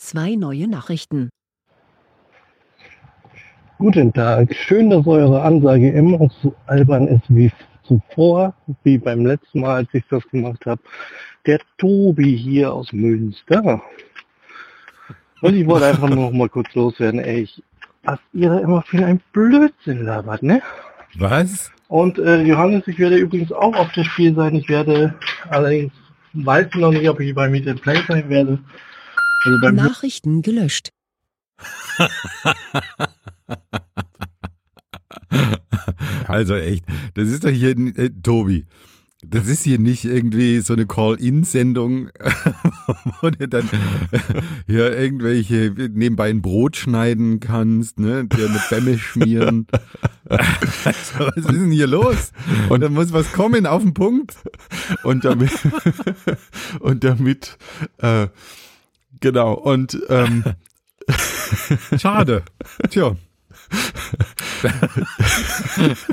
Zwei neue Nachrichten. Guten Tag. Schön, dass eure Ansage immer so albern ist wie zuvor, wie beim letzten Mal, als ich das gemacht habe. Der Tobi hier aus Münster. Und ich wollte einfach nur noch mal kurz loswerden, ey, ich, was ihr da immer für ein Blödsinn labert, ne? Was? Und äh, Johannes, ich werde übrigens auch auf das Spiel sein. Ich werde allerdings weiß ich noch nicht, ob ich bei Meet and Play sein werde. Also Nachrichten gelöscht. Also echt, das ist doch hier, äh, Tobi, das ist hier nicht irgendwie so eine Call-In-Sendung, wo du dann hier irgendwelche nebenbei ein Brot schneiden kannst, ne, dir eine Bämme schmieren. Also, was ist denn hier los? Und da muss was kommen auf den Punkt. Und damit, und damit, äh, genau, und ähm, Schade. Tja.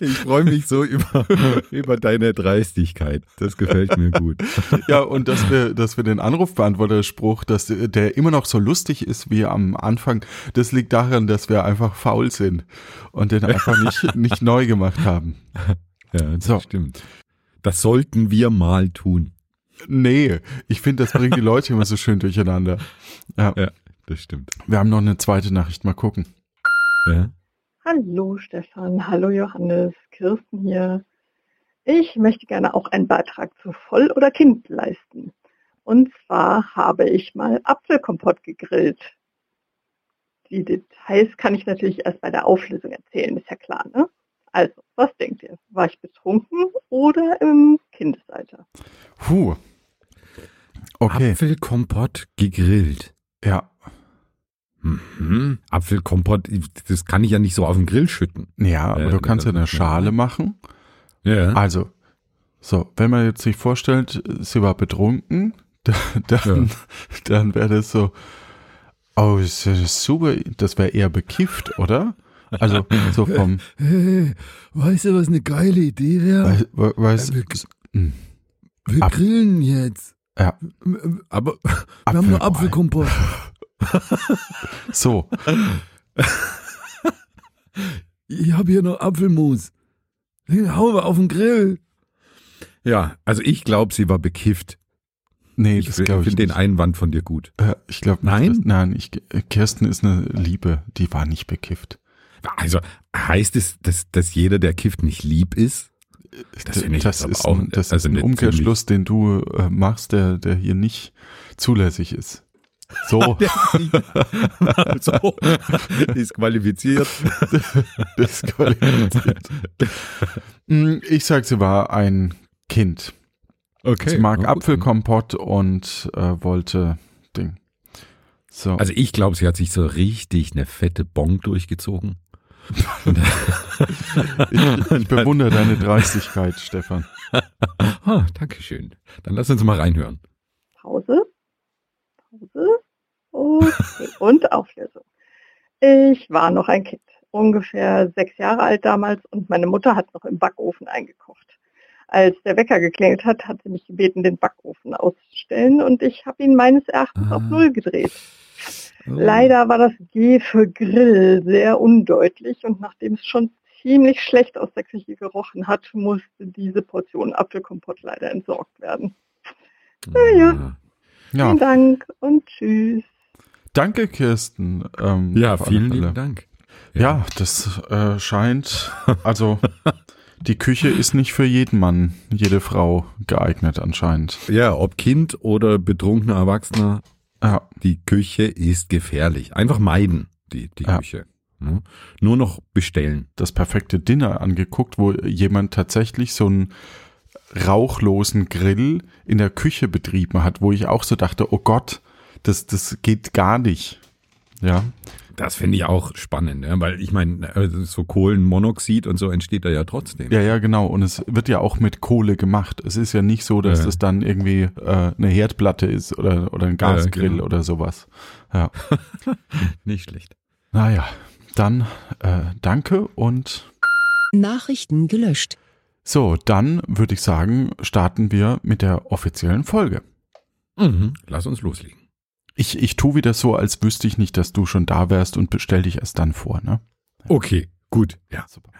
Ich freue mich so über, über deine Dreistigkeit. Das gefällt mir gut. ja, und dass wir, dass wir den Anrufbeantworterspruch, dass der immer noch so lustig ist wie am Anfang, das liegt daran, dass wir einfach faul sind und den einfach nicht, nicht neu gemacht haben. Ja, das so. stimmt. Das sollten wir mal tun. Nee, ich finde, das bringt die Leute immer so schön durcheinander. Ja. ja, das stimmt. Wir haben noch eine zweite Nachricht, mal gucken. Ja. Hallo Stefan, hallo Johannes, Kirsten hier. Ich möchte gerne auch einen Beitrag zu Voll- oder Kind leisten. Und zwar habe ich mal Apfelkompott gegrillt. Die Details kann ich natürlich erst bei der Auflösung erzählen, ist ja klar, ne? Also, was denkt ihr? War ich betrunken oder im Kindesalter? Puh. Okay. Apfelkompott gegrillt. Ja. Mhm. Apfelkompott, das kann ich ja nicht so auf den Grill schütten. Ja, aber äh, du kannst ja eine Schale machen. Ja. Also, so, wenn man jetzt sich vorstellt, sie war betrunken, dann, ja. dann wäre das so, oh, das ist super, das wäre eher bekifft, oder? Also, so vom. Hey, weißt du, was eine geile Idee wäre? Weiß, weiß, wir, hm. wir grillen jetzt. Ja. Aber wir Apfel, haben nur Apfelkompott. so. Ich habe hier noch Apfelmus. Den hauen wir auf den Grill. Ja, also ich glaube, sie war bekifft. Nee, ich, ich finde den Einwand von dir gut. Äh, ich glaube Nein? Das, nein, ich, Kirsten ist eine Liebe, die war nicht bekifft. Also heißt es, dass, dass jeder, der kifft, nicht lieb ist? Das, ich das ist auch, ein, das also ist ein Umkehrschluss, den du äh, machst, der, der hier nicht zulässig ist. So. so. Disqualifiziert. Disqualifiziert. Hm, ich sag, sie war ein Kind. Okay. Sie mag Apfelkompott und äh, wollte Ding. So. Also ich glaube, sie hat sich so richtig eine fette Bon durchgezogen. Ich, ich bewundere deine Dreistigkeit, Stefan. ah, Dankeschön. Dann lass uns mal reinhören. Pause. Pause. Okay. Und Auflösung. Ich war noch ein Kind, ungefähr sechs Jahre alt damals und meine Mutter hat noch im Backofen eingekocht. Als der Wecker geklingelt hat, hat sie mich gebeten, den Backofen auszustellen und ich habe ihn meines Erachtens ah. auf Null gedreht. Oh. Leider war das G für Grill sehr undeutlich und nachdem es schon ziemlich schlecht aus der Küche gerochen hat, musste diese Portion Apfelkompott leider entsorgt werden. Naja, ah. ja. vielen Dank und tschüss. Danke, Kirsten. Ähm, ja, vielen lieben Dank. Ja, ja das äh, scheint, also die Küche ist nicht für jeden Mann, jede Frau geeignet anscheinend. Ja, ob Kind oder betrunkener Erwachsener, ja. die Küche ist gefährlich. Einfach meiden, die, die ja. Küche. Ja. Nur noch bestellen. Das perfekte Dinner angeguckt, wo jemand tatsächlich so einen rauchlosen Grill in der Küche betrieben hat, wo ich auch so dachte, oh Gott, das, das geht gar nicht. Ja. Das finde ich auch spannend, ja, weil ich meine, also so Kohlenmonoxid und so entsteht da ja trotzdem. Ja, ja, genau. Und es wird ja auch mit Kohle gemacht. Es ist ja nicht so, dass ja. das dann irgendwie äh, eine Herdplatte ist oder, oder ein Gasgrill ja, genau. oder sowas. Ja. nicht schlecht. Naja, dann äh, danke und Nachrichten gelöscht. So, dann würde ich sagen, starten wir mit der offiziellen Folge. Mhm. Lass uns loslegen. Ich, ich tue wieder so, als wüsste ich nicht, dass du schon da wärst und bestell dich erst dann vor, ne? Okay, gut. Ja. super.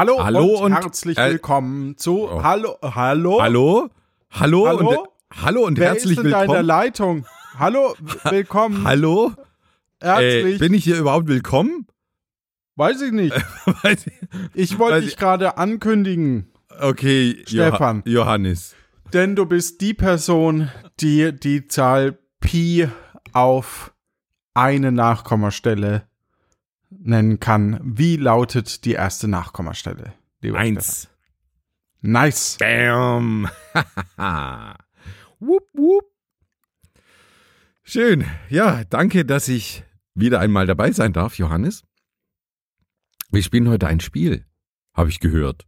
Hallo, Hallo und, und- herzlich äh, willkommen zu oh. Hallo, hallo, Hallo? Hallo? Hallo? Und, hallo und Wer herzlich ist in deiner willkommen. Leitung? Hallo, willkommen, Hallo? Äh, herzlich. bin ich hier überhaupt willkommen? Weiß ich nicht. Weiß ich- Ich wollte dich ich- gerade ankündigen, okay, Stefan. Joha Johannes. denn du bist die Person, die die Zahl Pi auf eine Nachkommastelle nennen kann. Wie lautet die erste Nachkommastelle? Eins. Stefan? Nice. Bam. wupp, wupp. Schön. Ja, danke, dass ich wieder einmal dabei sein darf, Johannes. Wir spielen heute ein Spiel, habe ich gehört.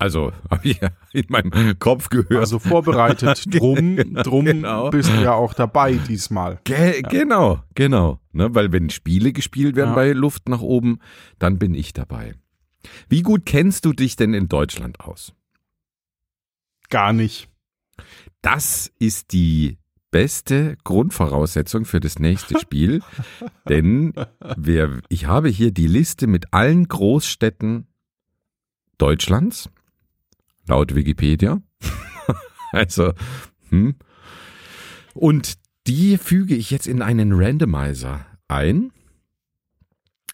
Also, habe ich ja in meinem Kopf gehört. Also vorbereitet. Drum, drum Genau. bist du ja auch dabei diesmal. Ge Genau, genau. Ne, weil wenn Spiele gespielt werden Ja. bei Luft nach oben, dann bin ich dabei. Wie gut kennst du dich denn in Deutschland aus? Gar nicht. Das ist die beste Grundvoraussetzung für das nächste Spiel, denn wer, ich habe hier die Liste mit allen Großstädten Deutschlands, laut Wikipedia. also, hm. Und die füge ich jetzt in einen Randomizer ein.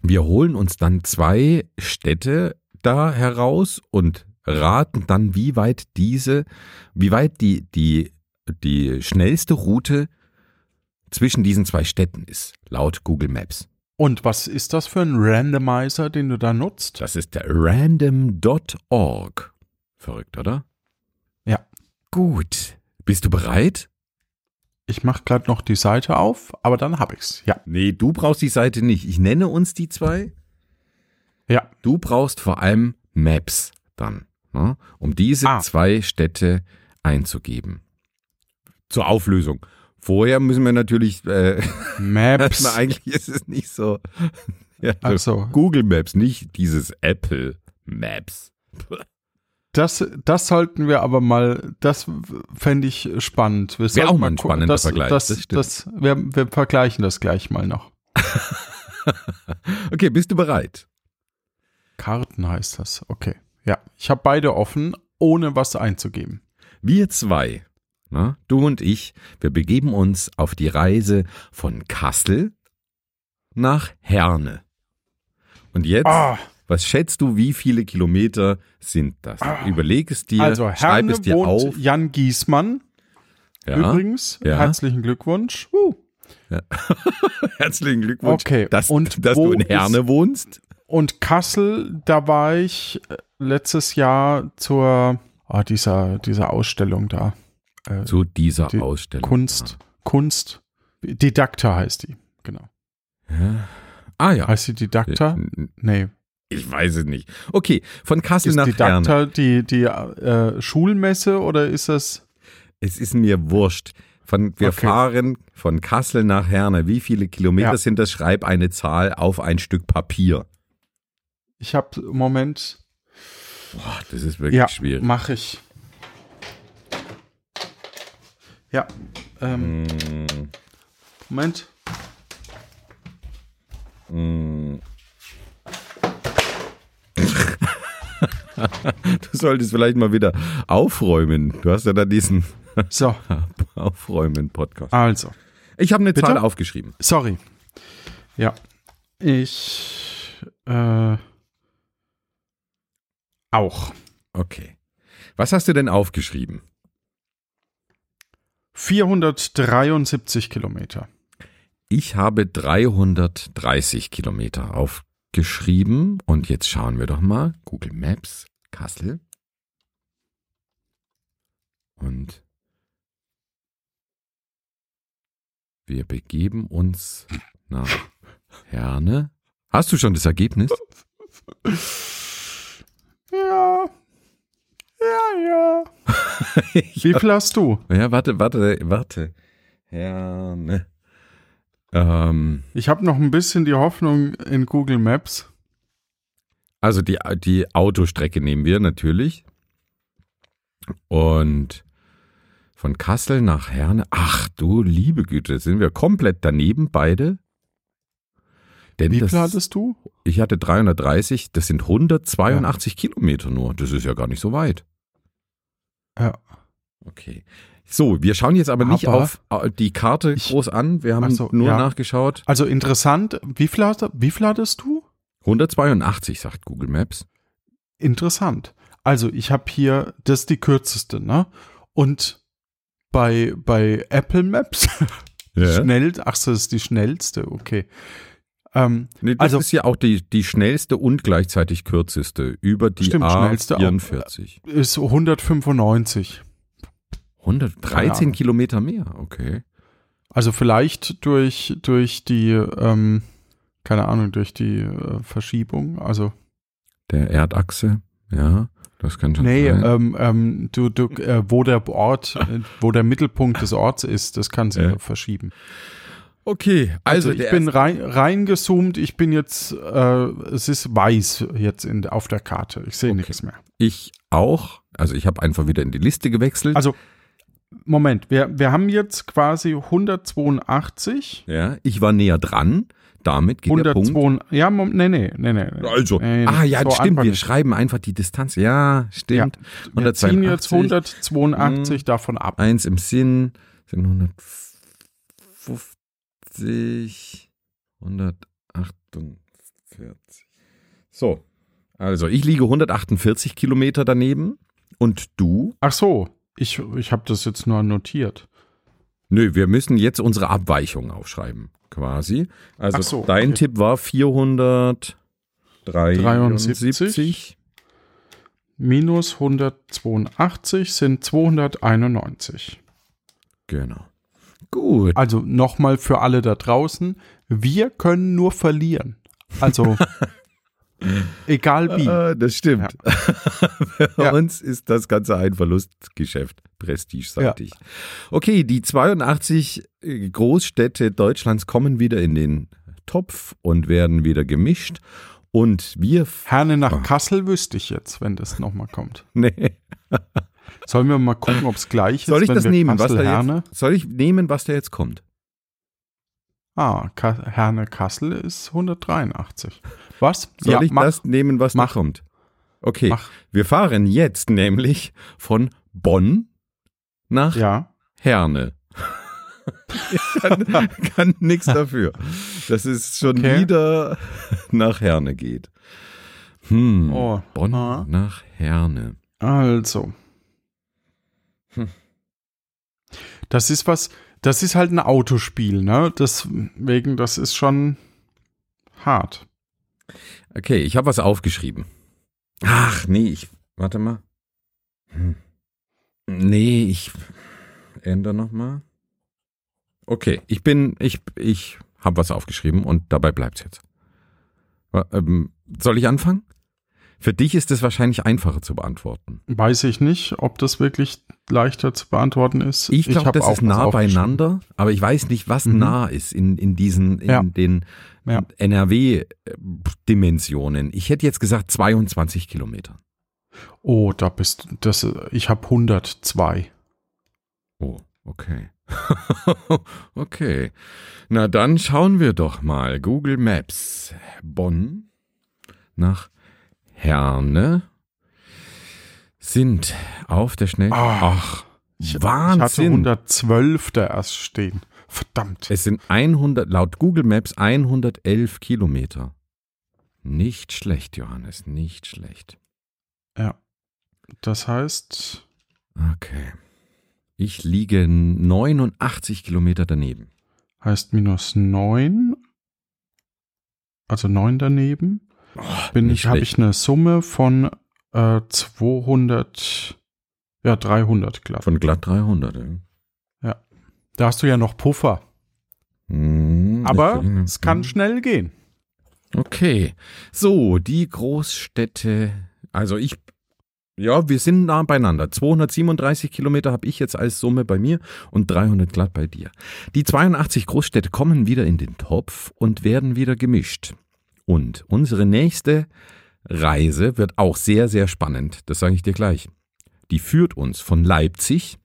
Wir holen uns dann zwei Städte da heraus und raten dann, wie weit diese, wie weit die, die, die schnellste Route zwischen diesen zwei Städten ist, laut Google Maps. Und was ist das für ein Randomizer, den du da nutzt? Das ist der random.org. Verrückt, oder? Ja. Gut. Bist du bereit? Ich mache gerade noch die Seite auf, aber dann hab ich's. Ja. Nee, du brauchst die Seite nicht. Ich nenne uns die zwei. Ja. Du brauchst vor allem Maps dann, ne, um diese Ah. zwei Städte einzugeben. Zur Auflösung. Vorher müssen wir natürlich, äh, Maps. na, eigentlich ist es nicht so. Ja, Ach so. Google Maps, nicht dieses Apple Maps. Das, das sollten wir aber mal, das fände ich spannend. Wir Wäre auch mal ein spannender das, Vergleich, Das, das das wir, wir vergleichen das gleich mal noch. Okay, bist du bereit? Karten heißt das. Okay. Ja. Ich habe beide offen, ohne was einzugeben. Wir zwei, ne, du und ich, wir begeben uns auf die Reise von Kassel nach Herne. Und jetzt, Ah, was schätzt du, wie viele Kilometer sind das? Überleg es dir, also schreib Herne es dir auf. Jan Giesmann Ja, übrigens. Ja. Herzlichen Glückwunsch. Uh. herzlichen Glückwunsch, Okay, dass, und dass du in Herne wohnst. Und Kassel, da war ich äh, letztes Jahr zur ah, dieser, dieser Ausstellung da. Äh, Zu dieser Die Ausstellung. Kunst, Kunst, Didakta heißt die, genau. Ja. Ah ja. Heißt die Didakta? Nee. Ich weiß es nicht. Okay, von Kassel Ist nach Herne. Didakta die, die äh, Schulmesse oder ist das? Es ist mir wurscht. Von, wir Okay. fahren von Kassel nach Herne. Wie viele Kilometer Ja. sind das? Schreib eine Zahl auf ein Stück Papier. Ich habe Moment. Boah, das ist wirklich Ja, schwierig. mache ich. Ja. Ähm, Mm, Moment. mm. du solltest vielleicht mal wieder aufräumen. Du hast ja da diesen So, Aufräumen-Podcast. also. Ich habe eine Bitte? Zahl aufgeschrieben. Sorry. Ja. Ich äh, auch. Okay. Was hast du denn aufgeschrieben? 473 Kilometer. Ich habe 330 Kilometer aufgeschrieben und jetzt schauen wir doch mal. Google Maps, Kassel. Und wir begeben uns nach Herne. Hast du schon das Ergebnis? Ja. Ja, ja. Wie viel hast du? Ja, warte, warte, warte. Herne. Ähm, Ich habe noch ein bisschen die Hoffnung in Google Maps. also die, die Autostrecke nehmen wir natürlich. Und von Kassel nach Herne. Ach du liebe Güte, sind wir komplett daneben beide. Denn Wie das, viel hattest du? ich hatte 330, das sind 182 Kilometer nur. Das ist ja gar nicht so weit. Ja. Okay. So, wir schauen jetzt aber nicht Aber auf äh, die Karte ich- groß an. Wir haben so, nur ja. nachgeschaut. Also interessant. Wie viel, wie viel hattest du? 182, sagt Google Maps. Interessant. Also ich habe hier, das ist die kürzeste, ne? Und bei, bei Apple Maps, schnell, ach so, das ist die schnellste, okay. Ähm, Nee, das Also- ist ja auch die, die schnellste und gleichzeitig kürzeste über die Stimmt, schnellste auch. A44. ist 195. 113 Ahnung. Kilometer mehr, okay. Also vielleicht durch, durch die, ähm, keine Ahnung, durch die äh, Verschiebung. Also, Der Erdachse, ja, das kann schon nee, sein. ähm, ähm, du, du, äh, wo der Ort, äh, wo der Mittelpunkt des Orts ist, das kann sich Ja. ja. verschieben. okay, Also, also, ich bin rein, reingezoomt, ich bin jetzt, äh, es ist weiß jetzt in, auf der Karte. Ich sehe Okay. nichts mehr. ich auch. Also ich habe einfach wieder in die Liste gewechselt. Also, Moment, wir, wir haben jetzt quasi 182. ja, ich war näher dran. Damit geht der Punkt. 102, ja, nee, nee, nee, nee. Also, Nee, ah ja, so stimmt, einfach wir schreiben einfach die Distanz. Ja, stimmt. Wir ziehen jetzt 182. 182 davon ab. Eins im Sinn sind 150, 148. So, also ich liege 148 Kilometer daneben und du? Ach so, ich, ich habe das jetzt nur notiert. Nö, wir müssen jetzt unsere Abweichung aufschreiben, quasi. Also so, dein okay. Tipp war 473. Minus 182 sind 291. Genau. Gut. Also nochmal für alle da draußen, wir können nur verlieren. Also egal wie. Äh, das stimmt. Bei Ja. uns ist das Ganze ein Verlustgeschäft, prestigeseitig. Okay, die 82 Großstädte Deutschlands kommen wieder in den Topf und werden wieder gemischt. Und wir. Herne nach Ah. Kassel wüsste ich jetzt, wenn das nochmal kommt. Nee. Sollen wir mal gucken, ob es gleich Soll ist, ich wenn das nehmen, was da jetzt, Soll ich nehmen, was da jetzt kommt? Ah, Ka Herne Kassel ist 183. Was? Soll ich mach, das nehmen, was Mach. kommt? Okay, Mach. wir fahren jetzt nämlich von Bonn nach Ja. Herne. ich kann, kann nichts dafür, dass es schon Okay. wieder nach Herne geht. Hm, Oh. Bonn Ah. nach Herne. Also. Hm. Das ist was, das ist halt ein Autospiel, ne? Deswegen, das ist schon hart. Okay, ich habe was aufgeschrieben. Ach, nee, ich, warte mal. Hm. Nee, ich ändere nochmal. Okay, ich bin, ich, ich habe was aufgeschrieben und dabei bleibt's jetzt. Wa- Ähm, soll ich anfangen? Für dich ist es wahrscheinlich einfacher zu beantworten. Weiß ich nicht, ob das wirklich leichter zu beantworten ist. Ich glaube, das ist nah beieinander, aber ich weiß nicht, was Mhm. nah ist in, in diesen, in Ja. den Ja. NRW-Dimensionen. Ich hätte jetzt gesagt 22 Kilometer. Oh, da bist das. Ich habe 102. Oh, okay. okay. Na dann schauen wir doch mal. Google Maps. Bonn nach Herne sind auf der Schnell... Ah, Ach, Ich, ich hatte Wahnsinn. 112 da erst stehen. Verdammt. Es sind 100, laut Google Maps 111 Kilometer. Nicht schlecht, Johannes, nicht schlecht. Ja. Das heißt, Okay. Ich liege 89 Kilometer daneben. heißt minus 9. Also 9 daneben. Bin ich, habe ich eine Summe von äh, 200. Ja, 300 glatt. Von glatt 300. Ja. Da hast du ja noch Puffer. Hm, Aber es kann schnell gehen. Okay. So, die Großstädte. Also ich, ja, wir sind nah beieinander. 237 Kilometer habe ich jetzt als Summe bei mir und 300 glatt bei dir. Die 82 Großstädte kommen wieder in den Topf und werden wieder gemischt. Und unsere nächste Reise wird auch sehr, sehr spannend. Das sage ich dir gleich. Die führt uns von Leipzig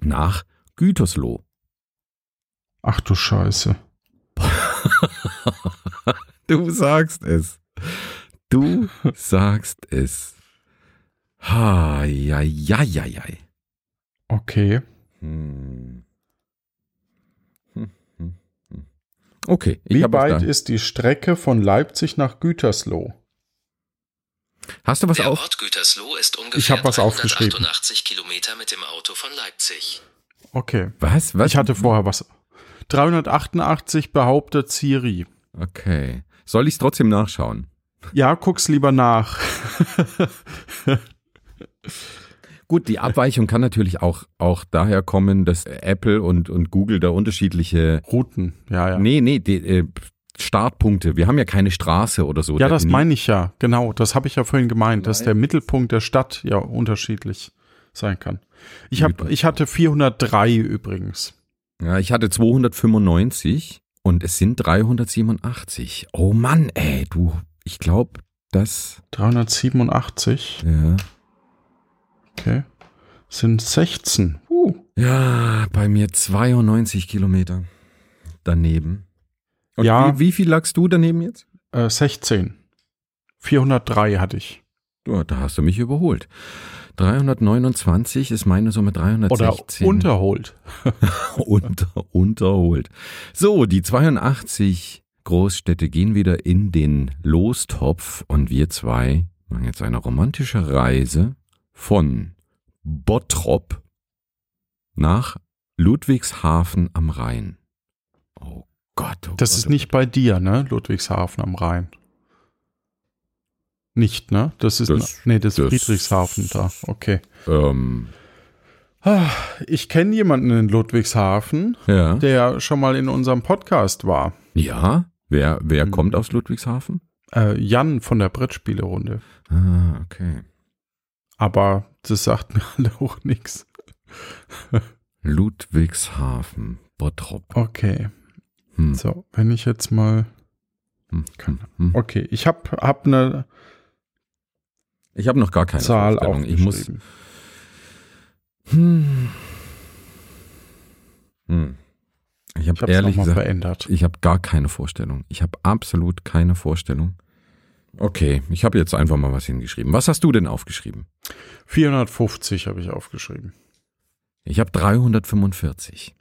nach Gütersloh. Ach du Scheiße. Du sagst es. Du sagst es. Ha, ja, ja, ja, ja. Okay. Hm hm, hm. Okay, ich Wie weit ist die Strecke von Leipzig nach Gütersloh? Hast du was Der auf? Ort Gütersloh ist Ich ungefähr hab was aufgeschrieben. 388 Kilometer mit dem Auto von Leipzig. Okay. Was? Was? Ich hatte vorher was. 388 behauptet Siri. Okay. Soll ich es trotzdem nachschauen? Ja, guck's lieber nach. Gut, die Abweichung kann natürlich auch, auch daher kommen, dass Apple und, und Google da unterschiedliche. Routen. Ja, ja. Nee, nee, die, äh, Startpunkte. Wir haben ja keine Straße oder so. ja, das meine ich ja. Genau, das habe ich ja vorhin gemeint, dass der Mittelpunkt der Stadt ja unterschiedlich sein kann. Ich, hab, ich hatte 403 übrigens. Ja, ich hatte 295 und es sind 387. Oh Mann, ey, du, ich glaube, das, 387, ja. Sind 16. Uh. Ja, bei mir 92 Kilometer daneben. Und Ja. wie, wie viel lagst du daneben jetzt? Äh, 16. 403 hatte ich. Ja, da hast du mich überholt. 329 ist meine Summe Oder 316. unterholt. Unter, unterholt. So, die 82 Großstädte gehen wieder in den Lostopf und wir zwei machen jetzt eine romantische Reise von Bottrop nach Ludwigshafen am Rhein. Oh Gott, oh Das Gott, ist oh nicht bei dir, ne? Ludwigshafen am Rhein. Nicht, ne? Das ist, Das- nee, das, das- ist Friedrichshafen da. Okay. Ähm, Ah, Ich kenne jemanden in Ludwigshafen, ja. der schon mal in unserem Podcast war. Ja? Wer, wer Hm. kommt aus Ludwigshafen? Äh, Jan von der Brettspielerunde. Ah, okay. Aber das sagt mir alle auch nichts. Ludwigshafen, Bottrop. Okay. Hm. So, wenn ich jetzt mal. Hm. Hm. Okay, ich habe hab eine Ich habe noch gar keine Zahl Vorstellung. Ich muss. Hm. Hm. Ich habe ehrlich gesagt, verändert. ich habe gar keine Vorstellung. Ich habe absolut keine Vorstellung. Okay, ich habe jetzt einfach mal was hingeschrieben. Was hast du denn aufgeschrieben? 450 habe ich aufgeschrieben. Ich habe 345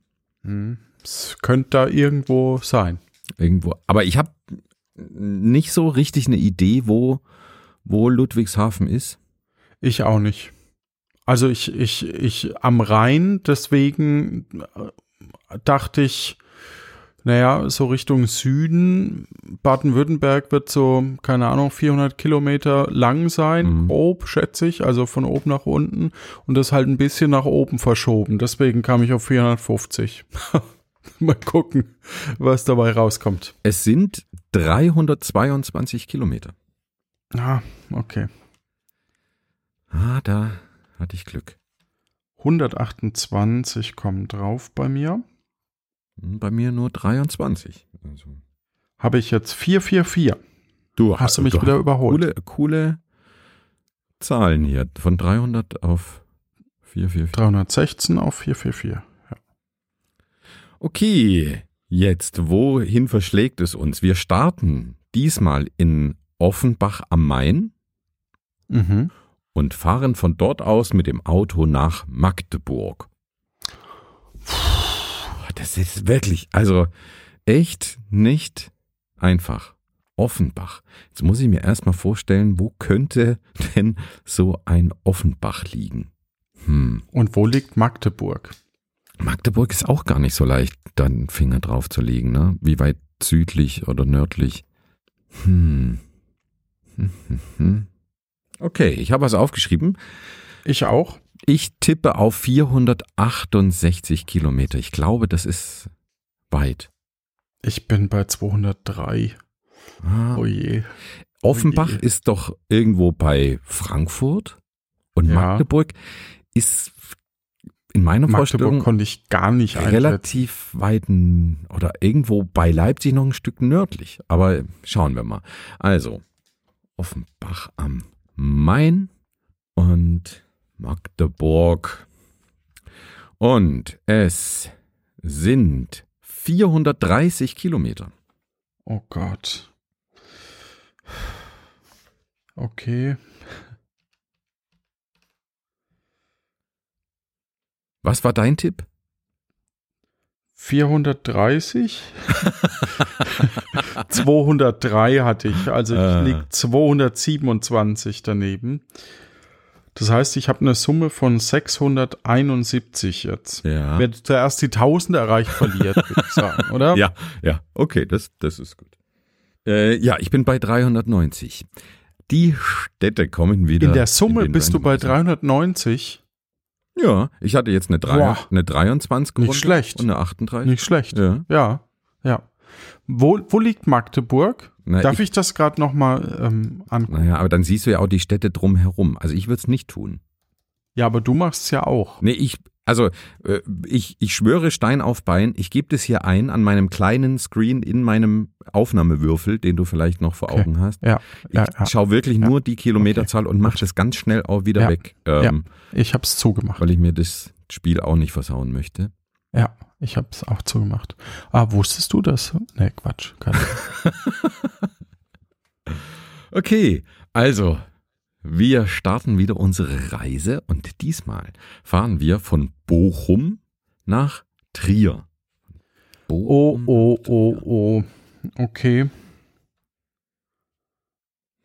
Hm. Es könnte da irgendwo sein. irgendwo. Aber ich habe nicht so richtig eine Idee, wo, wo Ludwigshafen ist. Ich auch nicht. Also ich, ich, ich am Rhein, deswegen äh, dachte ich, naja, so Richtung Süden, Baden-Württemberg wird so, keine Ahnung, 400 Kilometer lang sein, Mhm. grob, schätze ich, also von oben nach unten und das halt ein bisschen nach oben verschoben. Deswegen kam ich auf 450. Mal gucken, was dabei rauskommt. Es sind 322 Kilometer. Ah, okay. Ah, da hatte ich Glück. 128 kommen drauf bei mir. Hm, Bei mir nur 23. Also, Habe ich jetzt 444. du Hast du mich wieder überholt? Coole, coole Zahlen hier. Von 300 auf 444. 316 auf 444. Ja. Okay, jetzt, wohin verschlägt es uns? Wir starten diesmal in Offenbach am Main Mhm. und fahren von dort aus mit dem Auto nach Magdeburg. Das ist wirklich, also echt nicht einfach. Offenbach. Jetzt muss ich mir erstmal vorstellen, wo könnte denn so ein Offenbach liegen? Hm. Und wo liegt Magdeburg? Magdeburg ist auch gar nicht so leicht, da einen Finger drauf zu legen, ne? Wie weit südlich oder nördlich? Hm. Okay, ich habe was aufgeschrieben. Ich auch. Ich tippe auf 468 Kilometer. Ich glaube, das ist weit. Ich bin bei 203. Ah. Oh je. Offenbach je. ist doch irgendwo bei Frankfurt und Ja. Magdeburg ist in meiner Magdeburg Vorstellung konnte ich gar nicht relativ weit n- oder irgendwo bei Leipzig noch ein Stück nördlich. Aber schauen wir mal. Also, Offenbach am Main und Magdeburg. Und es sind 430 Kilometer. Oh Gott. Okay. Was war dein Tipp? 430. 203 hatte ich, also ich Ah. liege 227 daneben. Das heißt, ich habe eine Summe von 671 jetzt. Ja. Wer zuerst die 1000 erreicht, verliert, würde ich sagen, oder? Ja, ja, okay, das, das ist gut. Äh, ja, ich bin bei 390. Die Städte kommen wieder. In der Summe den bist du bei Randomizer. 390. Ja, ich hatte jetzt eine, drei, Boah. eine 23 Nicht schlecht. und eine 38. Nicht schlecht. Ja. Ja, ja. Wo, wo liegt Magdeburg? Na, Darf ich- ich, das gerade nochmal ähm, angucken? Naja, aber dann siehst du ja auch die Städte drumherum. Also ich würde es nicht tun. Ja, aber du machst es ja auch. Nee, ich, also äh, ich, ich schwöre Stein auf Bein, ich gebe das hier ein an meinem kleinen Screen in meinem Aufnahmewürfel, den du vielleicht noch vor Okay. Augen hast. Ja, Ich ja, ja. schaue wirklich Ja. nur die Kilometerzahl und mache das ganz schnell auch wieder weg, ähm, Ich habe es zugemacht. weil ich mir das Spiel auch nicht versauen möchte. Ja, ich habe es auch zugemacht. Ah, wusstest du das? Nee, Quatsch. Keine Okay, also wir starten wieder unsere Reise und diesmal fahren wir von Bochum nach Trier. Oh, Bochum oh, oh, Trier. oh. Okay.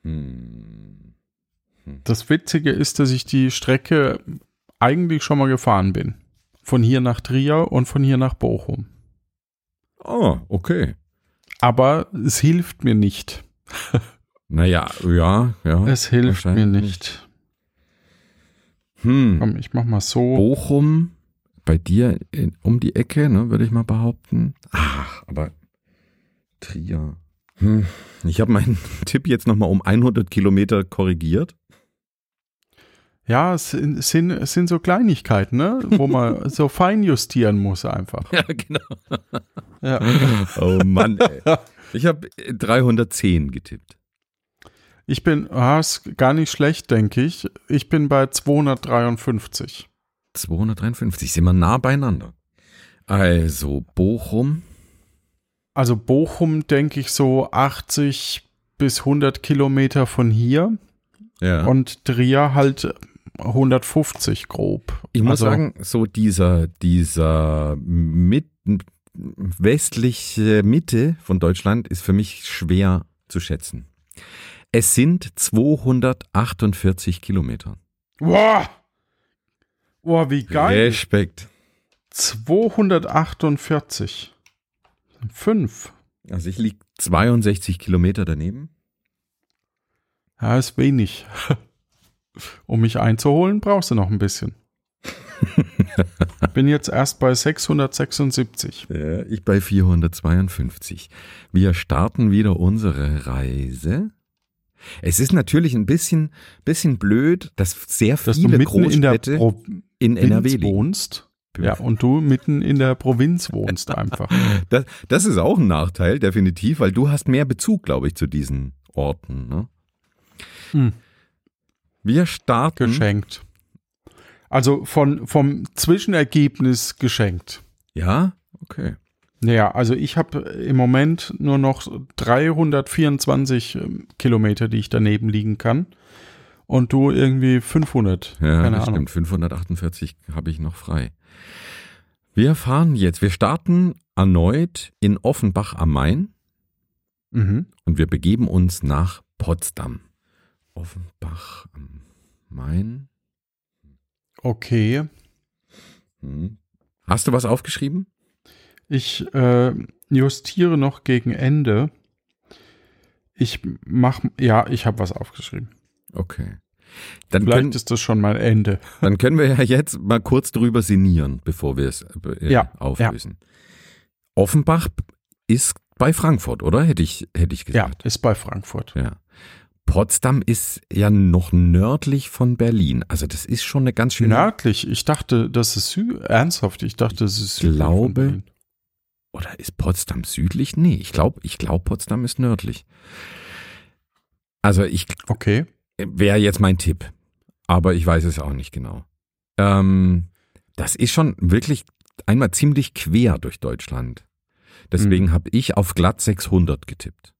Hm. Das Witzige ist, dass ich die Strecke eigentlich schon mal gefahren bin. Von hier nach Trier und von hier nach Bochum. Oh, okay. Aber es hilft mir nicht. Naja, ja, ja. Es hilft mir nicht. Hm. Komm, ich mach mal so. Bochum, bei dir in, um die Ecke, ne, würde ich mal behaupten. Ach, aber Trier. Hm. Ich habe meinen Tipp jetzt nochmal um 100 Kilometer korrigiert. Ja, es sind, es sind, es sind so Kleinigkeiten, ne? wo man so fein justieren muss einfach. Ja, genau. Ja. Oh Mann, ey. Ich habe 310 getippt. Ich bin, ah, ist gar nicht schlecht, denke ich. Ich bin bei 253. 253, sind wir nah beieinander. Also Bochum, Also Bochum, denke ich, so 80 bis 100 Kilometer von hier ja. und Trier halt 150 grob. ich muss also, sagen, so dieser, dieser mit, westliche Mitte von Deutschland ist für mich schwer zu schätzen. Es sind 248 Kilometer. Wow! Wow, wie geil! Respekt. 248. Fünf. Also ich liege 62 Kilometer daneben. Ja, ist wenig. Um mich einzuholen, brauchst du noch ein bisschen. Bin jetzt erst bei 676. Ja, ich bei 452. Wir starten wieder unsere Reise. Es ist natürlich ein bisschen, bisschen blöd, dass sehr Dass viele mitten in der Großstädte Provinz in NRW wohnst. Ja, und du mitten in der Provinz wohnst einfach. Das, das ist auch ein Nachteil, definitiv, weil du hast mehr Bezug, glaube ich, zu diesen Orten. Ne? Hm. Wir starten. Geschenkt. Also von, vom Zwischenergebnis geschenkt. Ja, okay. Naja, also ich habe im Moment nur noch 324 ähm, Kilometer, die ich daneben liegen kann. Und du irgendwie 500. Ja, Keine das Ahnung. stimmt. 548 habe ich noch frei. Wir fahren jetzt, wir starten erneut in Offenbach am Main Mhm. und wir begeben uns nach Potsdam. Offenbach am Main. Okay. Hm. Hast du was aufgeschrieben? Ich äh, justiere noch gegen Ende. Ich mach, ja, ich habe was aufgeschrieben. Okay. Dann Vielleicht können, ist das schon mal Ende. dann können wir ja jetzt mal kurz drüber sinnieren, bevor wir es äh, Ja, auflösen. Offenbach ist bei Frankfurt, oder? Hätte ich, hätte ich Ja, gesagt. ist bei Frankfurt. Ja. Potsdam ist ja noch nördlich von Berlin. Also das ist schon eine ganz schöne. Nördlich. Ich dachte, das ist Sü ernsthaft. Ich dachte, das ist südlich von Glaube-. Oder ist Potsdam südlich? Nee, ich glaube, ich glaube, Potsdam ist nördlich. Also ich Okay. wäre jetzt mein Tipp, aber ich weiß es auch nicht genau. Ähm, das ist schon wirklich einmal ziemlich quer durch Deutschland. Deswegen Mhm. habe ich auf glatt 600 getippt.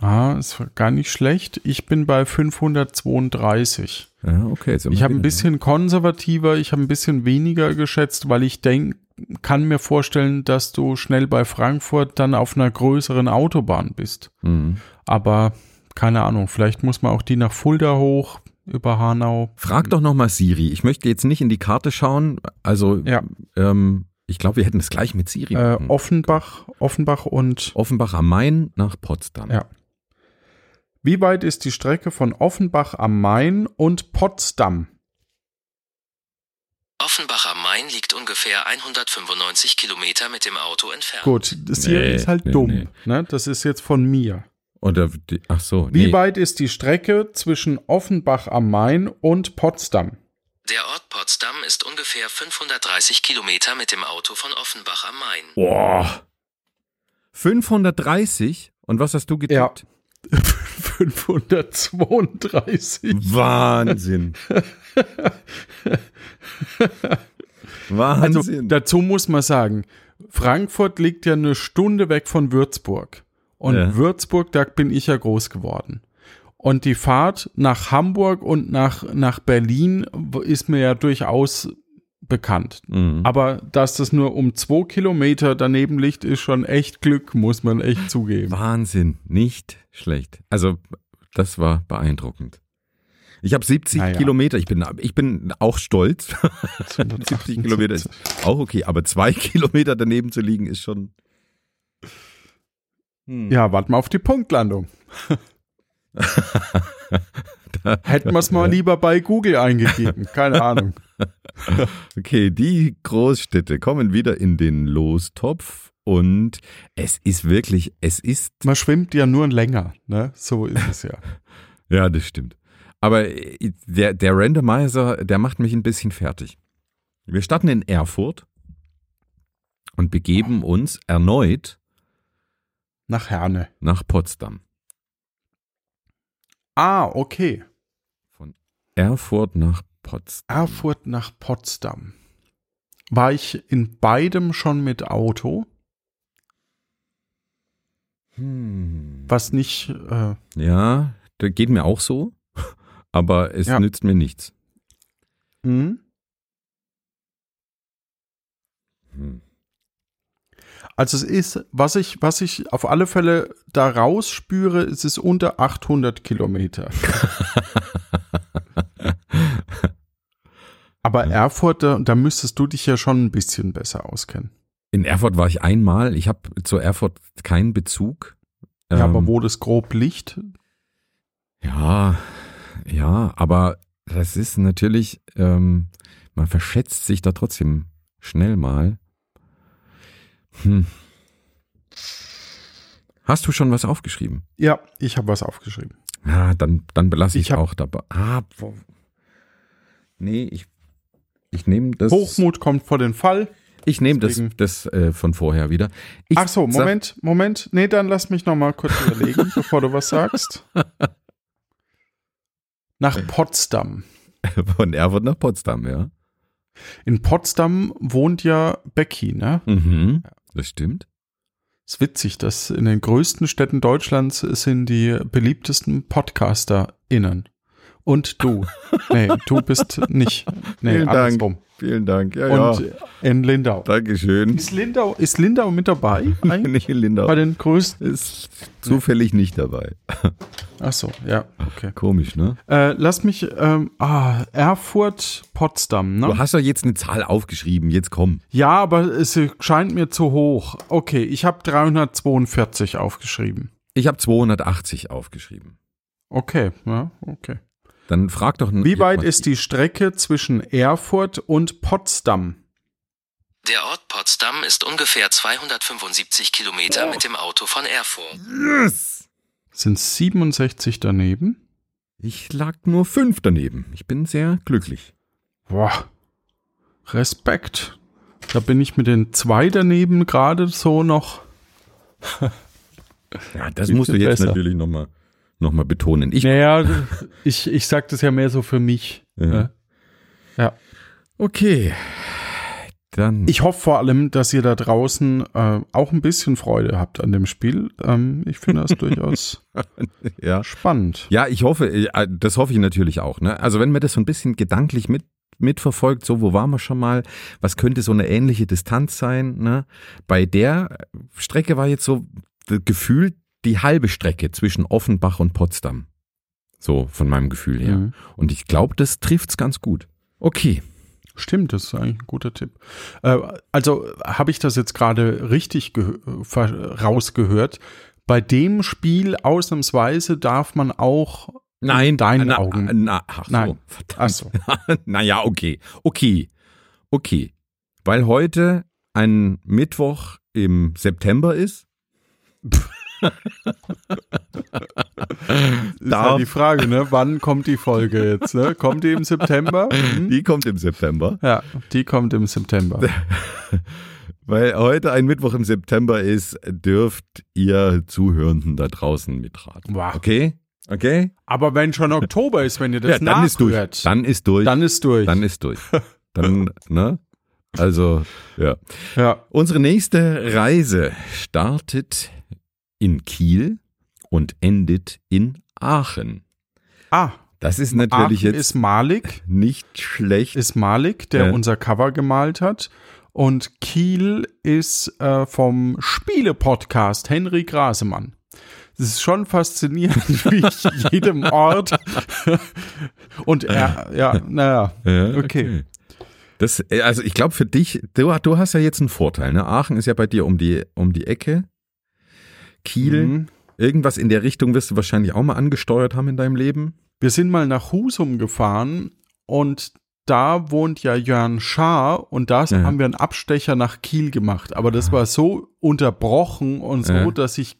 Ah, ist gar nicht schlecht. Ich bin bei 532. Ja, okay. sind wir Ich habe ein bisschen konservativer, ich habe ein bisschen weniger geschätzt, weil ich denk, kann mir vorstellen, dass du schnell bei Frankfurt dann auf einer größeren Autobahn bist. Mhm. Aber keine Ahnung, vielleicht muss man auch die nach Fulda hoch über Hanau. Frag doch noch mal Siri. Ich möchte jetzt nicht in die Karte schauen. Also, Ja. ähm, ich glaube, wir hätten es gleich mit Siri Äh. Offenbach, Offenbach und Offenbach am Main nach Potsdam. Ja. wie weit ist die Strecke von Offenbach am Main und Potsdam? Offenbach am Main liegt ungefähr 195 Kilometer mit dem Auto entfernt. Gut, das hier Nee, ist halt nee, dumm. nee. Ne? Das ist jetzt von mir. Oder die, ach so. Wie nee. weit ist die Strecke zwischen Offenbach am Main und Potsdam? Der Ort Potsdam ist ungefähr 530 Kilometer mit dem Auto von Offenbach am Main. Boah. 530? Und was hast du Ja. getippt? 532. Wahnsinn. Also Wahnsinn. dazu muss man sagen, Frankfurt liegt ja eine Stunde weg von Würzburg. Und Ja. Würzburg, da bin ich ja groß geworden. Und die Fahrt nach Hamburg und nach, nach Berlin ist mir ja durchaus bekannt. Mhm. Aber dass das nur um zwei Kilometer daneben liegt, ist schon echt Glück, muss man echt zugeben. Wahnsinn. Nicht schlecht. Also, das war beeindruckend. Ich habe 70 Naja. Kilometer. Ich bin, ich bin auch stolz. 70 Kilometer ist auch okay, aber zwei Kilometer daneben zu liegen ist schon. Hm. Ja, warten wir auf die Punktlandung. Hätten wir es mal lieber bei Google eingegeben. Keine Ahnung. Okay, die Großstädte kommen wieder in den Lostopf und es ist wirklich, es ist, Man schwimmt ja nur länger, ne? So ist es ja. ja, das stimmt. Aber äh, der, der Randomizer, der macht mich ein bisschen fertig. Wir starten in Erfurt und begeben uns erneut Nach Herne. nach Potsdam. Ah, okay. Von Erfurt nach Potsdam. Erfurt nach Potsdam. War ich in beidem schon mit Auto, Hm. was nicht, äh, Ja, das geht mir auch so, aber es Ja. nützt mir nichts. hm? Hm. also es ist, was ich, was ich auf alle Fälle da rausspüre, es ist unter 800 Kilometer. Aber Erfurt, da, da müsstest du dich ja schon ein bisschen besser auskennen. In Erfurt war ich einmal. Ich habe zu Erfurt keinen Bezug. Ja, aber Ähm, wo das grob liegt, Ja, ja, aber das ist natürlich, ähm, man verschätzt sich da trotzdem schnell mal. Hm. Hast du schon was aufgeschrieben? ja, ich habe was aufgeschrieben. Ja, dann, dann belasse ich, Ich auch dabei. Ah, nee, ich, ich nehme das. Hochmut kommt vor den Fall. Ich nehme das, das äh, von vorher wieder. Ich Ach so, Moment, Moment. Nee, dann lass mich noch mal kurz überlegen, bevor du was sagst. Nach Potsdam. Von Erfurt nach Potsdam, ja. In Potsdam wohnt ja Becky, ne? Mhm, das stimmt. Ist witzig, dass in den größten Städten Deutschlands sind die beliebtesten PodcasterInnen. Und du. Nee, du bist nicht. Nee, Vielen andersrum. Vielen Dank. Ja, Und ja. in Lindau. Dankeschön. Ist Lindau, ist Lindau mit dabei? Nicht in Lindau. Bei den größten. Ist zufällig nicht dabei. Ach so, ja, okay. Komisch, ne? Äh, lass mich, ähm, ah, Erfurt, Potsdam, Du ne? hast doch jetzt eine Zahl aufgeschrieben. Jetzt komm. Ja, aber es scheint mir zu hoch. Okay, ich habe 342 aufgeschrieben. Ich habe 280 aufgeschrieben. Okay, ja, okay. Dann frag doch. Wie weit ist die Strecke zwischen Erfurt und Potsdam? Der Ort Potsdam ist ungefähr 275 Kilometer mit dem Auto von Erfurt. Yes! Sind 67 daneben? Ich lag nur fünf daneben. Ich bin sehr glücklich. Boah. Respekt. Da bin ich mit den zwei daneben gerade so noch. Ja, das musst du jetzt besser. natürlich nochmal noch mal betonen. Ich, Naja, ich, ich sag das ja mehr so für mich. Ja. ne? Ja. okay. Dann. Ich hoffe vor allem, dass ihr da draußen äh, auch ein bisschen Freude habt an dem Spiel. Ähm, ich finde das durchaus ja. spannend. Ja, ich hoffe, äh, das hoffe ich natürlich auch. Ne? Also wenn man das so ein bisschen gedanklich mit mitverfolgt, so wo waren wir schon mal, was könnte so eine ähnliche Distanz sein. Ne? Bei der Strecke war jetzt so äh, gefühlt die halbe Strecke zwischen Offenbach und Potsdam. So von meinem Gefühl her. Mhm. Und ich glaube, das trifft's ganz gut. Okay. Stimmt, das ist ein guter Tipp. Äh, also habe ich das jetzt gerade richtig rausgehört. Bei dem Spiel ausnahmsweise darf man auch in deinen na, Augen. Na, ach so, Nein. verdammt. Ach so. naja, okay. Okay. Okay. Weil heute ein Mittwoch im September ist. ist halt die Frage, ne? Wann kommt die Folge jetzt? Ne? Kommt die im September? Hm? Die kommt im September. Ja, die kommt im September. Weil heute ein Mittwoch im September ist, dürft ihr Zuhörenden da draußen mitraten. Wow. Okay? Okay? Aber wenn schon Oktober ist, wenn ihr das ja, dann ist durch. Dann ist durch. dann ist durch. Dann ist durch. Dann, ne? Also, ja. ja. Unsere nächste Reise startet in Kiel und endet in Aachen. Ah, Das ist natürlich Aachen jetzt ist Malik, nicht schlecht. ist Malik, der Ja. unser Cover gemalt hat. Und Kiel ist äh, vom Spiele-Podcast Henry Grasemann. Das ist schon faszinierend, wie ich jedem Ort und er, ja, naja, Ja, okay. Das, äh, also ich glaube für dich, du, du hast ja jetzt einen Vorteil. Ne? Aachen ist ja bei dir um die, um die Ecke. Kiel, Mhm. irgendwas in der Richtung wirst du wahrscheinlich auch mal angesteuert haben in deinem Leben. Wir sind mal nach Husum gefahren und da wohnt ja Jörn Schaar und da Ja. haben wir einen Abstecher nach Kiel gemacht. Aber das war so unterbrochen und so, Ja. dass ich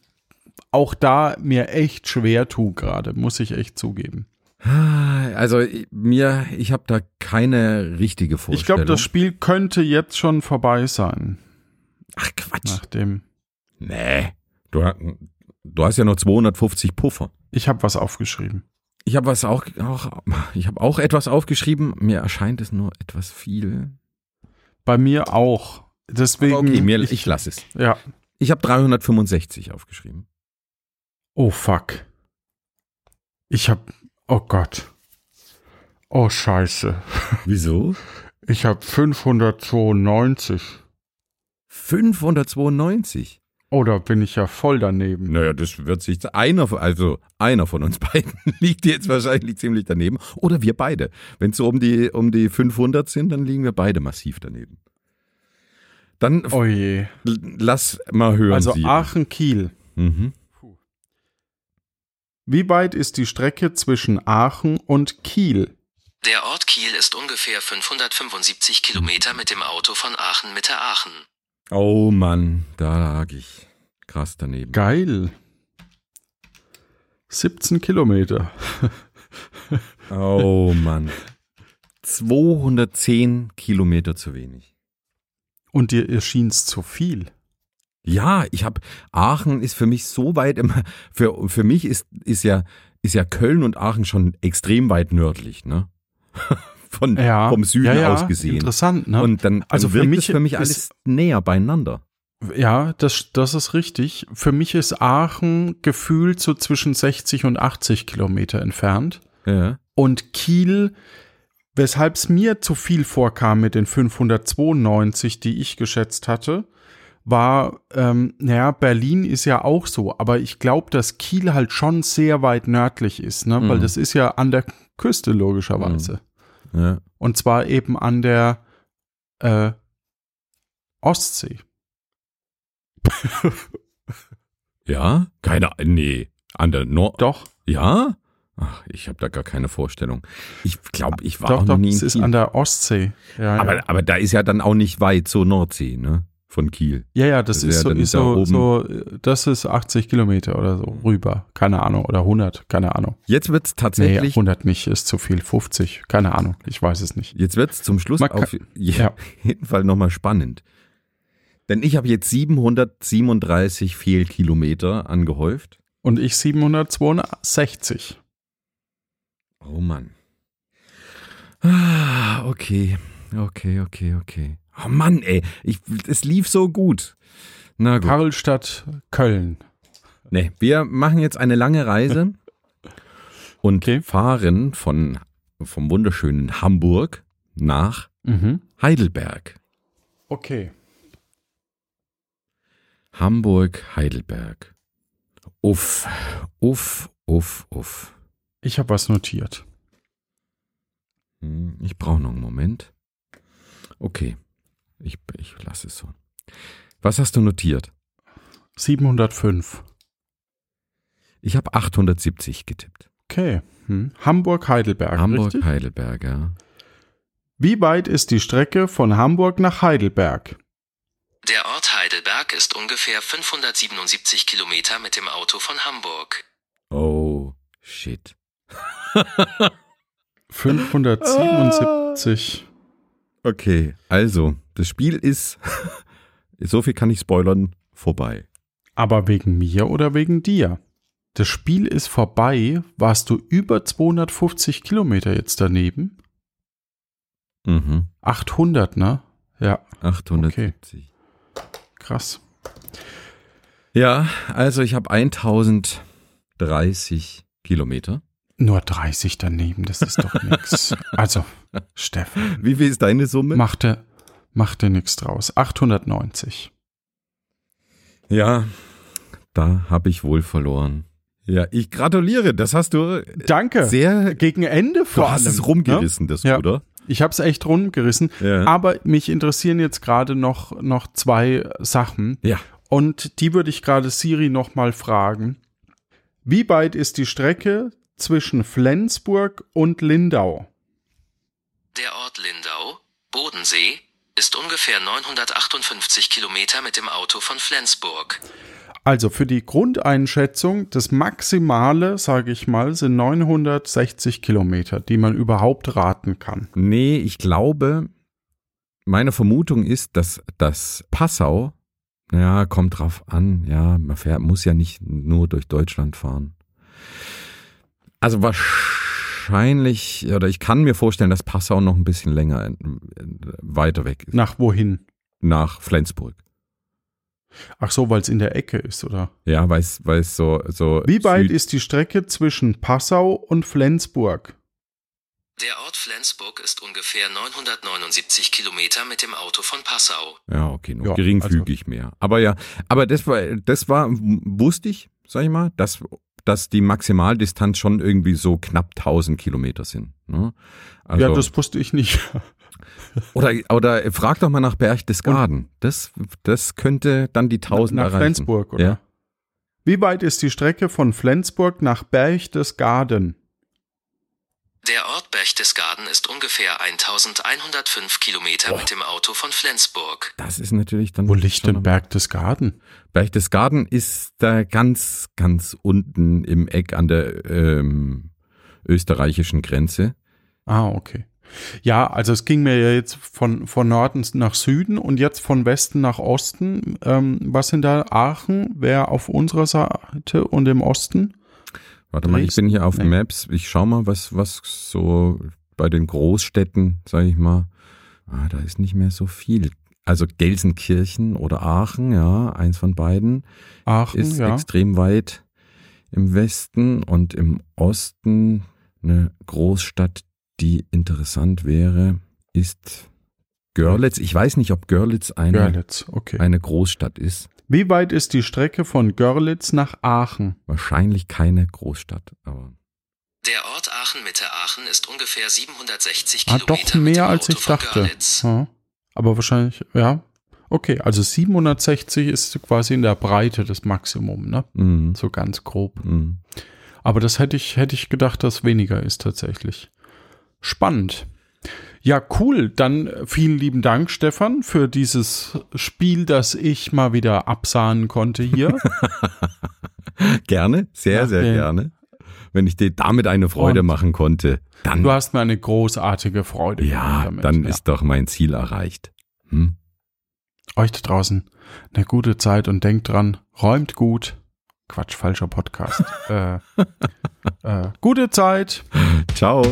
auch da mir echt schwer tue gerade, muss ich echt zugeben. Also mir, ich habe da keine richtige Vorstellung. Ich glaube, das Spiel könnte jetzt schon vorbei sein. Ach Quatsch. Nach dem. Nee. Du, du hast ja noch 250 Puffer. Ich habe was aufgeschrieben. Ich habe was auch, auch ich habe auch etwas aufgeschrieben. Mir erscheint es nur etwas viel. Bei mir auch. Deswegen. Aber okay, mir, ich, ich, lasse es. ja. Ich habe 365 aufgeschrieben. Oh fuck. Ich hab. Oh Gott. Oh Scheiße. Wieso? Ich hab 592. 592. Oh, da bin ich ja voll daneben. Naja, das wird sich einer, also einer von uns beiden liegt jetzt wahrscheinlich ziemlich daneben. Oder wir beide. Wenn es so um die, um die 500 sind, dann liegen wir beide massiv daneben. Dann Oh je. lass mal hören. Also Sie. Aachen-Kiel. Mhm. Wie weit ist die Strecke zwischen Aachen und Kiel? Der Ort Kiel ist ungefähr 575 Kilometer mit dem Auto von Aachen Mitte Aachen. Oh Mann, da lag ich krass daneben. Geil. 17 Kilometer. Oh Mann. 210 Kilometer zu wenig. Und dir erschien's zu viel. Ja, ich habe Aachen ist für mich so weit im, für für mich ist ist ja ist ja Köln und Aachen schon extrem weit nördlich, ne? Von Ja. vom Süden ja, aus gesehen. Interessant, ne? Und dann, dann Also für wirkt mich es für mich ist- alles näher beieinander. Ja, das, das ist richtig. Für mich ist Aachen gefühlt so zwischen 60 und 80 Kilometer entfernt. Ja. Und Kiel, weshalb es mir zu viel vorkam mit den 592, die ich geschätzt hatte, war, ähm, naja, Berlin ist ja auch so, aber ich glaube, dass Kiel halt schon sehr weit nördlich ist, ne? weil Mhm. das ist ja an der Küste logischerweise. Ja. Und zwar eben an der äh, Ostsee. Ja? Keine, nee. An der Nord. Doch, Ja? Ach, ich habe da gar keine Vorstellung. Ich glaube, ich war Doch, auch noch doch, nie in es ist an der Ostsee. Ja, ja. aber, aber da ist ja dann auch nicht weit zur Nordsee, ne? Von Kiel. Ja, ja, das, Das ist so, ist da so, das ist 80 Kilometer oder so rüber. Keine Ahnung. Oder 100, keine Ahnung. Jetzt wird's Nee, tatsächlich, 100 nicht, ist zu viel. 50, keine Ahnung. Ich weiß es nicht. jetzt wird's zum Schluss kann- auf je- ja. jeden Fall nochmal spannend. Denn ich habe jetzt 737 Fehlkilometer angehäuft. Und ich 762. Oh Mann. Ah, okay. Okay, okay, okay. Oh Mann, ey. Ich, es lief so gut. Na gut. Karlstadt, Köln. Nee, wir machen jetzt eine lange Reise und Okay. fahren von, vom wunderschönen Hamburg nach Mhm. Heidelberg. Okay. Hamburg, Heidelberg. Uff, uff, uff, uff. Ich habe was notiert. Hm, Ich brauche noch einen Moment. Okay, ich, ich lasse es so. Was hast du notiert? 705. Ich habe 870 getippt. Okay. Hm. Hamburg-Heidelberg. Hamburg, richtig? Heidelberg, ja. Wie weit ist die Strecke von Hamburg nach Heidelberg? Der Ort Heidelberg ist ungefähr 577 Kilometer mit dem Auto von Hamburg. Oh, shit. 577. Okay, also, das Spiel ist, so viel kann ich spoilern, vorbei. Aber wegen mir oder wegen dir? Das Spiel ist vorbei. Warst du über 250 Kilometer jetzt daneben? Mhm. 800, ne? Ja, 870. krass. Ja, also ich habe 1030 Kilometer. Nur 30 daneben, das ist doch nix. Also, Steffen, Wie viel ist deine Summe? machte, machte nix draus. 890. Ja, da habe ich wohl verloren. Ja, ich gratuliere, das hast du Danke. sehr, Gegen Ende du vor hast allem. es rumgerissen, das Ja. Ne? Ich habe es echt rumgerissen. Ja. Aber mich interessieren jetzt gerade noch, noch zwei Sachen. Ja. Und die würde ich gerade Siri nochmal fragen. Wie weit ist die Strecke zwischen Flensburg und Lindau? Der Ort Lindau, Bodensee, ist ungefähr 958 Kilometer mit dem Auto von Flensburg. Also für die Grundeinschätzung, das Maximale, sage ich mal, sind 960 Kilometer, die man überhaupt raten kann. Nee, ich glaube, meine Vermutung ist, dass das Passau, ja, kommt drauf an, ja, man fährt, muss ja nicht nur durch Deutschland fahren. Also wahrscheinlich, oder ich kann mir vorstellen, dass Passau noch ein bisschen länger äh, weiter weg ist. Nach wohin? Nach Flensburg. Ach so, weil es in der Ecke ist, oder? Ja, weil es weil es so, so. Wie weit Süd- ist die Strecke zwischen Passau und Flensburg? Der Ort Flensburg ist ungefähr 979 Kilometer mit dem Auto von Passau. Ja, okay, noch Ja, geringfügig mehr. Aber ja, aber das war, das war, wusste ich, sag ich mal, dass, dass die Maximaldistanz schon irgendwie so knapp 1000 Kilometer sind. Ne? Also, ja, das wusste ich nicht. oder, oder frag doch mal nach Berchtesgaden. Das, das könnte dann die 1000 nach erreichen. Flensburg, oder? Ja. Wie weit ist die Strecke von Flensburg nach Berchtesgaden? Der Ort Berchtesgaden ist ungefähr 1105 Kilometer mit dem Auto von Flensburg. Das ist natürlich dann. Wo liegt denn Berchtesgaden? Berchtesgaden ist da ganz, ganz unten im Eck an der ähm, österreichischen Grenze. Ah, okay. Ja, also es ging mir ja jetzt von, von Norden nach Süden und jetzt von Westen nach Osten. Ähm, was sind da? Aachen wäre auf unserer Seite und im Osten? Warte mal, ich bin hier auf Nee. Maps. Ich schau mal, was, was so bei den Großstädten, sag ich mal. Ah, da ist nicht mehr so viel. Also Gelsenkirchen oder Aachen, ja, eins von beiden, Aachen, ist ja. extrem weit im Westen und im Osten eine Großstadt, die interessant wäre, ist Görlitz. Ich weiß nicht, ob Görlitz eine, Görlitz, okay. eine Großstadt ist. Wie weit ist die Strecke von Görlitz nach Aachen? Wahrscheinlich keine Großstadt, aber Der Ort Aachen Mitte Aachen ist ungefähr 760 Ah, Kilometer doch mit mehr als Auto ich dachte. Görlitz. Ja. Aber wahrscheinlich, ja. Okay, also 760 ist quasi in der Breite das Maximum, ne? mm, So ganz grob. mm. Aber das hätte ich, hätte ich gedacht, dass weniger ist tatsächlich. Spannend. Ja, cool. Dann vielen lieben Dank, Stefan, für dieses Spiel, das ich mal wieder absahnen konnte hier. Gerne, sehr, Ja, sehr ja. gerne. Wenn ich dir damit eine Freude Und machen konnte, dann, Du hast mir eine großartige Freude ja, gemacht damit. dann Ja. ist doch mein Ziel erreicht. Hm? euch da draußen eine gute Zeit und denkt dran, räumt gut. Quatsch, falscher Podcast. äh, äh, gute Zeit. Ciao.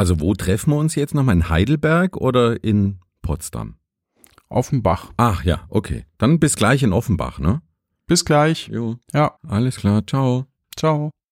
Also wo treffen wir uns jetzt nochmal? In Heidelberg oder in Potsdam? Offenbach. Ach ja, okay. Dann bis gleich in Offenbach, ne? Bis gleich. Jo. Ja, Alles klar, ciao. ciao.